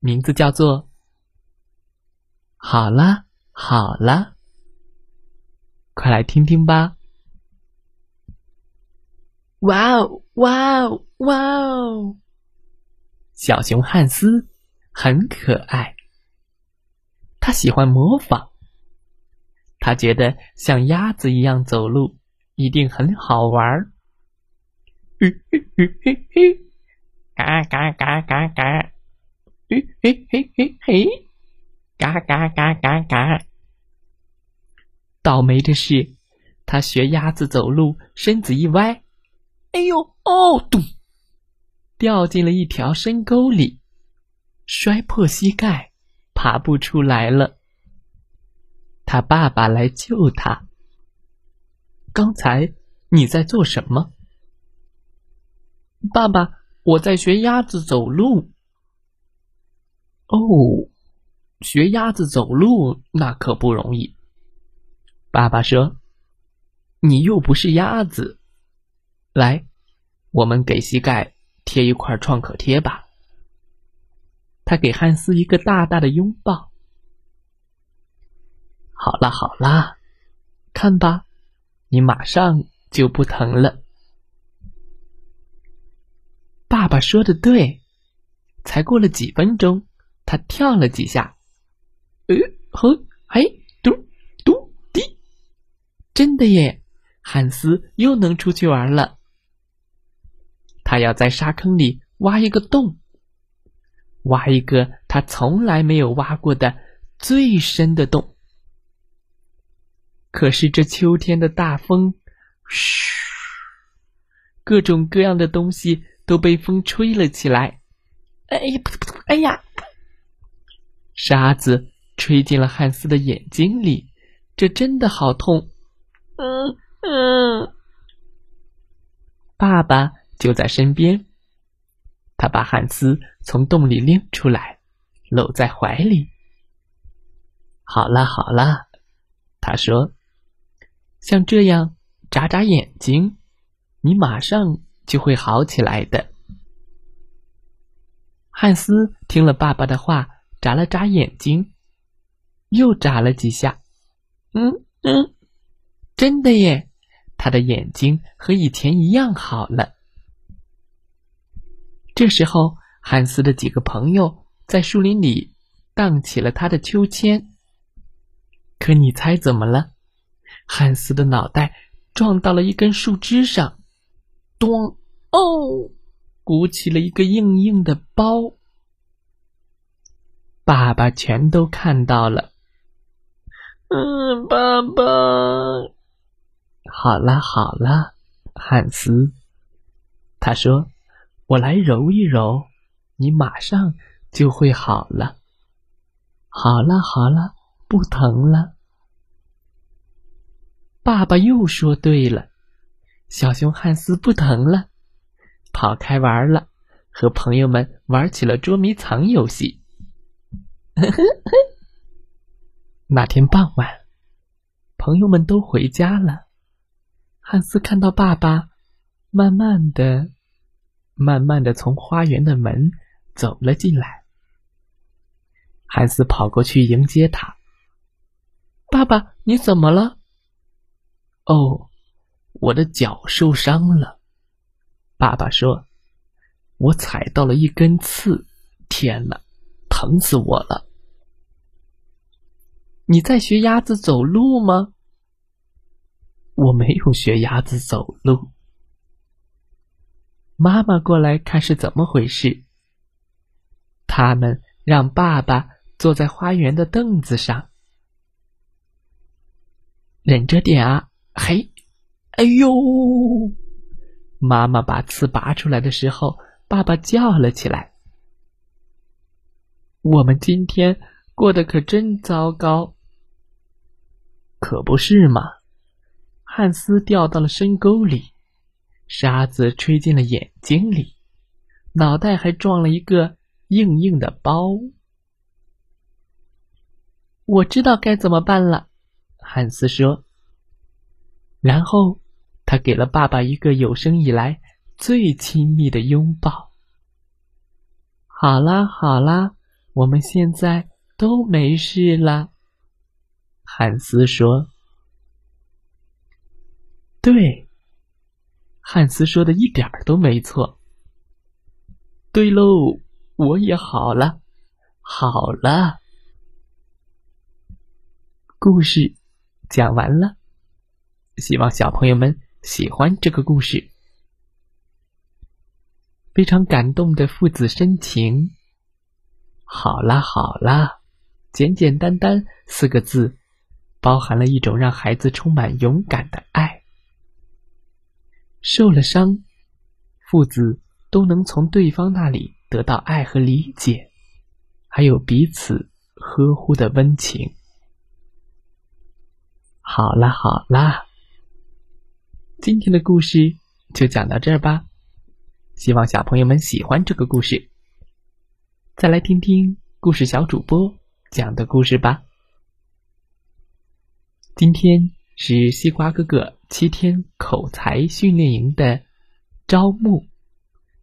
名字叫做“好了好了”，快来听听吧！哇哦哇哦哇哦！小熊汉斯很可爱，他喜欢模仿，他觉得像鸭子一样走路一定很好玩儿。嘎嘎嘎嘎嘎。嘿嘿嘿嘿，嘎嘎嘎嘎嘎！倒霉的是，他学鸭子走路，身子一歪，哎呦哦，咚，掉进了一条深沟里，摔破膝盖，爬不出来了。他爸爸来救他。刚才你在做什么？爸爸，我在学鸭子走路。哦，学鸭子走路那可不容易。爸爸说：“你又不是鸭子。”来，我们给膝盖贴一块创可贴吧。他给汉斯一个大大的拥抱。好啦好啦，看吧，你马上就不疼了。爸爸说的对，才过了几分钟。他跳了几下，呃，哼，嘿，嘟嘟滴，真的耶！汉斯又能出去玩了。他要在沙坑里挖一个洞，挖一个他从来没有挖过的最深的洞。可是这秋天的大风，嘘，各种各样的东西都被风吹了起来。哎呀，噗噗噗！哎呀！沙子吹进了汉斯的眼睛里，这真的好痛。嗯嗯，爸爸就在身边，他把汉斯从洞里拎出来，搂在怀里。好了好了，他说：“像这样眨眨眼睛，你马上就会好起来的。”汉斯听了爸爸的话。眨了眨眼睛，又眨了几下，嗯嗯，真的耶！他的眼睛和以前一样好了。这时候，汉斯的几个朋友在树林里荡起了他的秋千。可你猜怎么了？汉斯的脑袋撞到了一根树枝上，咚！哦，鼓起了一个硬硬的包。爸爸全都看到了。嗯，爸爸，好了好了，汉斯，他说：“我来揉一揉，你马上就会好了。”好了好了，不疼了。爸爸又说对了，小熊汉斯不疼了，跑开玩了，和朋友们玩起了捉迷藏游戏。那天傍晚，朋友们都回家了。汉斯看到爸爸，慢慢的、慢慢的从花园的门走了进来。汉斯跑过去迎接他。爸爸，你怎么了？哦，我的脚受伤了。爸爸说：“我踩到了一根刺，天哪，疼死我了。”你在学鸭子走路吗？我没有学鸭子走路。妈妈过来看是怎么回事。他们让爸爸坐在花园的凳子上，忍着点啊！嘿，哎呦！妈妈把刺拔出来的时候，爸爸叫了起来。我们今天过得可真糟糕。可不是嘛！汉斯掉到了深沟里，沙子吹进了眼睛里，脑袋还撞了一个硬硬的包。我知道该怎么办了，汉斯说。然后他给了爸爸一个有生以来最亲密的拥抱。好啦好啦，我们现在都没事了。汉斯说：“对，汉斯说的一点儿都没错。对喽，我也好了，好了。”故事讲完了，希望小朋友们喜欢这个故事。非常感动的父子深情。好啦好啦，简简单单四个字。包含了一种让孩子充满勇敢的爱。受了伤，父子都能从对方那里得到爱和理解，还有彼此呵护的温情。好啦好啦，今天的故事就讲到这儿吧。希望小朋友们喜欢这个故事。再来听听故事小主播讲的故事吧。今天是西瓜哥哥七天口才训练营的招募，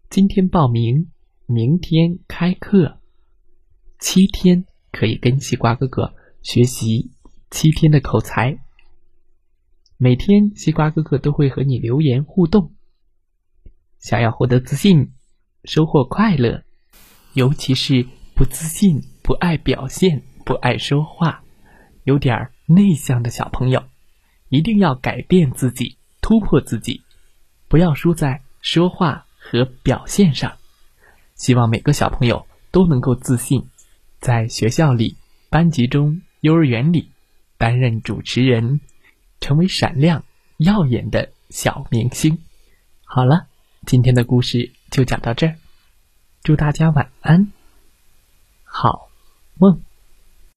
今天报名，明天开课，七天可以跟西瓜哥哥学习七天的口才。每天西瓜哥哥都会和你留言互动。想要获得自信，收获快乐，尤其是不自信、不爱表现、不爱说话，有点儿。内向的小朋友，一定要改变自己，突破自己，不要输在说话和表现上。希望每个小朋友都能够自信，在学校里、班级中、幼儿园里担任主持人，成为闪亮耀眼的小明星。好了，今天的故事就讲到这儿，祝大家晚安，好梦。